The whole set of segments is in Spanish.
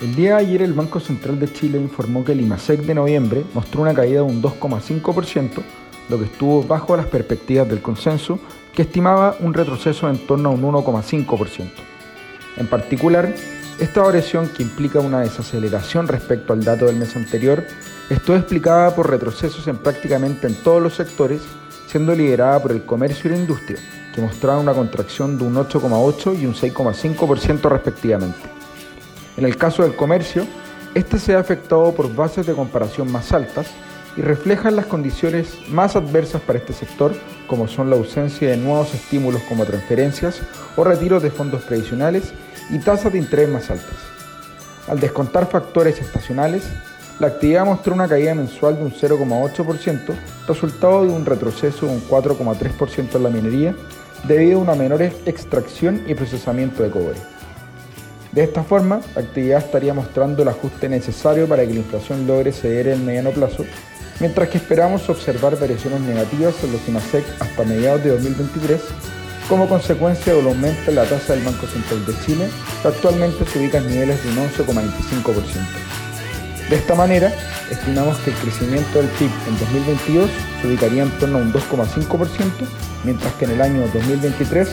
El día de ayer el Banco Central de Chile informó que el IMASEC de noviembre mostró una caída de un 2,5%, lo que estuvo bajo las perspectivas del consenso, que estimaba un retroceso en torno a un 1,5%. En particular, esta variación, que implica una desaceleración respecto al dato del mes anterior, estuvo explicada por retrocesos en prácticamente en todos los sectores, siendo liderada por el comercio y la industria, que mostraban una contracción de un 8,8 y un 6,5% respectivamente. En el caso del comercio, este se ha afectado por bases de comparación más altas y reflejan las condiciones más adversas para este sector, como son la ausencia de nuevos estímulos como transferencias o retiros de fondos previsionales y tasas de interés más altas. Al descontar factores estacionales, la actividad mostró una caída mensual de un 0,8%, resultado de un retroceso de un 4,3% en la minería, debido a una menor extracción y procesamiento de cobre. De esta forma, la actividad estaría mostrando el ajuste necesario para que la inflación logre ceder en el mediano plazo, mientras que esperamos observar variaciones negativas en los IMASEC hasta mediados de 2023 como consecuencia del aumento de la tasa del Banco Central de Chile, que actualmente se ubica en niveles de un 11,25%. De esta manera, estimamos que el crecimiento del PIB en 2022 se ubicaría en torno a un 2,5%, mientras que en el año 2023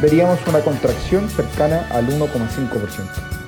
veríamos una contracción cercana al 1,5%.